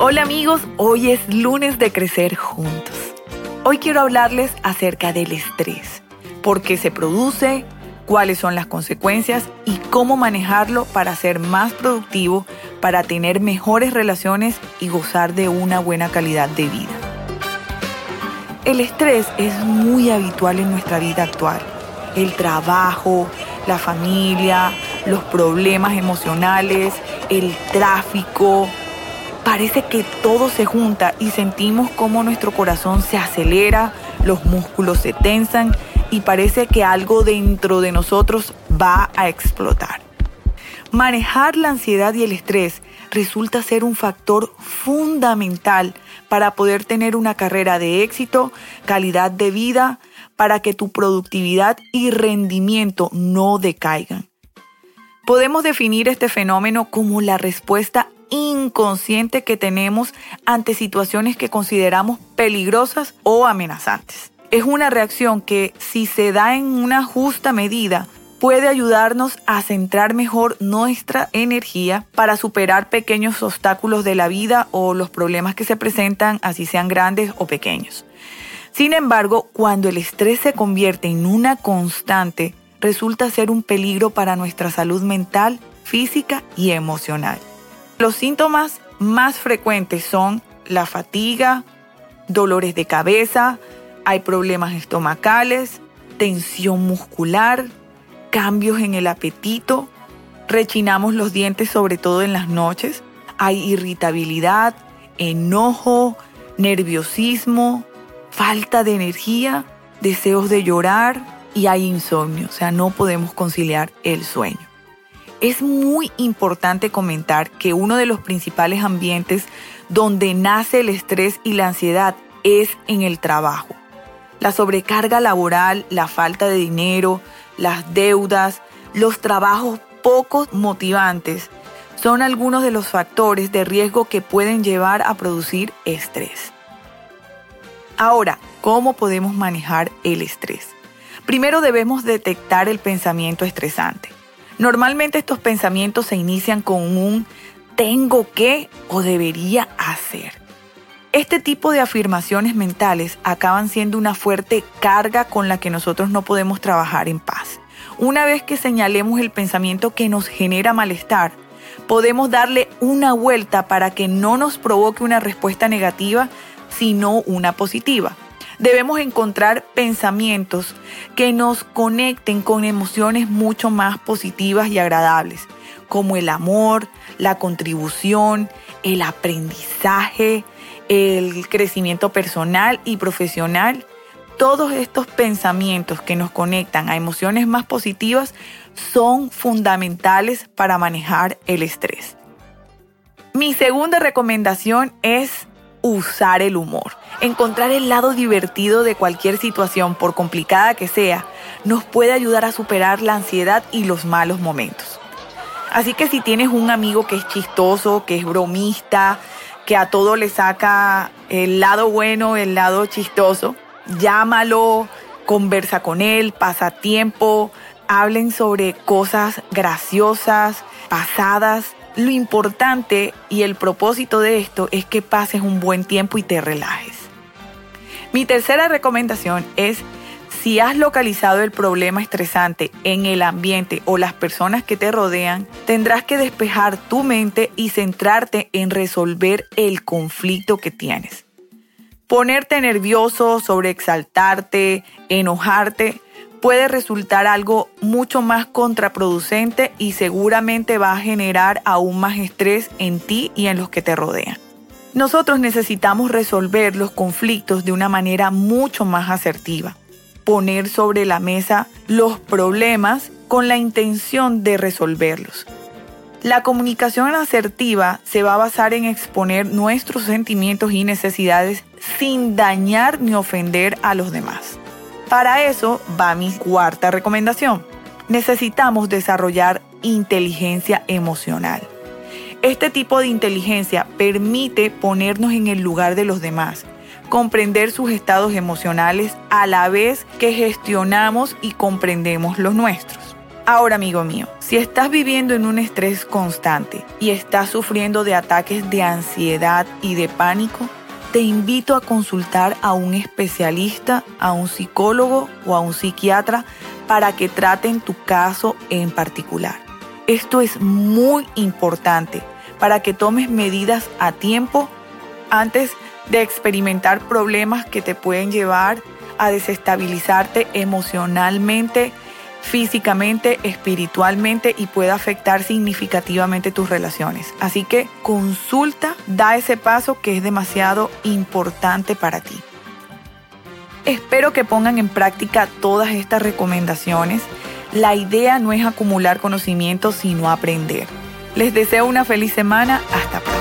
Hola amigos, hoy es lunes de crecer juntos. Hoy quiero hablarles acerca del estrés, por qué se produce, cuáles son las consecuencias y cómo manejarlo para ser más productivo, para tener mejores relaciones y gozar de una buena calidad de vida. El estrés es muy habitual en nuestra vida actual. El trabajo, la familia, los problemas emocionales, el tráfico. Parece que todo se junta y sentimos como nuestro corazón se acelera, los músculos se tensan y parece que algo dentro de nosotros va a explotar. Manejar la ansiedad y el estrés resulta ser un factor fundamental para poder tener una carrera de éxito, calidad de vida, para que tu productividad y rendimiento no decaigan. Podemos definir este fenómeno como la respuesta inconsciente que tenemos ante situaciones que consideramos peligrosas o amenazantes es una reacción que si se da en una justa medida puede ayudarnos a centrar mejor nuestra energía para superar pequeños obstáculos de la vida o los problemas que se presentan, así sean grandes o pequeños. Sin embargo, cuando el estrés se convierte en una constante, resulta ser un peligro para nuestra salud mental, física y emocional. Los síntomas más frecuentes son la fatiga, dolores de cabeza, hay problemas estomacales, tensión muscular, cambios en el apetito, rechinamos los dientes sobre todo en las noches, hay irritabilidad, enojo, nerviosismo, falta de energía, deseos de llorar y hay insomnio, o sea, no podemos conciliar el sueño. Es muy importante comentar que uno de los principales ambientes donde nace el estrés y la ansiedad es en el trabajo. La sobrecarga laboral, la falta de dinero, las deudas, los trabajos poco motivantes son algunos de los factores de riesgo que pueden llevar a producir estrés. Ahora, ¿cómo podemos manejar el estrés? Primero debemos detectar el pensamiento estresante. Normalmente estos pensamientos se inician con un tengo que o debería hacer. Este tipo de afirmaciones mentales acaban siendo una fuerte carga con la que nosotros no podemos trabajar en paz. Una vez que señalemos el pensamiento que nos genera malestar, podemos darle una vuelta para que no nos provoque una respuesta negativa, sino una positiva. Debemos encontrar pensamientos que nos conecten con emociones mucho más positivas y agradables, como el amor, la contribución, el aprendizaje, el crecimiento personal y profesional, todos estos pensamientos que nos conectan a emociones más positivas son fundamentales para manejar el estrés. Mi segunda recomendación es usar el humor. Encontrar el lado divertido de cualquier situación, por complicada que sea, nos puede ayudar a superar la ansiedad y los malos momentos. Así que si tienes un amigo que es chistoso, que es bromista, que a todo le saca el lado bueno, el lado chistoso. Llámalo, conversa con él, pasa tiempo, hablen sobre cosas graciosas, pasadas. Lo importante y el propósito de esto es que pases un buen tiempo y te relajes. Mi tercera recomendación es si has localizado el problema estresante en el ambiente o las personas que te rodean, tendrás que despejar tu mente y centrarte en resolver el conflicto que tienes. Ponerte nervioso, sobreexaltarte, enojarte, puede resultar algo mucho más contraproducente y seguramente va a generar aún más estrés en ti y en los que te rodean. Nosotros necesitamos resolver los conflictos de una manera mucho más asertiva poner sobre la mesa los problemas con la intención de resolverlos. La comunicación asertiva se va a basar en exponer nuestros sentimientos y necesidades sin dañar ni ofender a los demás. Para eso va mi cuarta recomendación. Necesitamos desarrollar inteligencia emocional. Este tipo de inteligencia permite ponernos en el lugar de los demás comprender sus estados emocionales a la vez que gestionamos y comprendemos los nuestros. Ahora, amigo mío, Si estás viviendo en un estrés constante y estás sufriendo de ataques de ansiedad y de pánico, te invito a consultar a un especialista, a un psicólogo o a un psiquiatra para que traten tu caso en particular. Esto es muy importante para que tomes medidas a tiempo antes de experimentar problemas que te pueden llevar a desestabilizarte emocionalmente, físicamente, espiritualmente y puede afectar significativamente tus relaciones. Así que consulta, da ese paso que es demasiado importante para ti. Espero que pongan en práctica todas estas recomendaciones. La idea no es acumular conocimiento, sino aprender. Les deseo una feliz semana. Hasta pronto.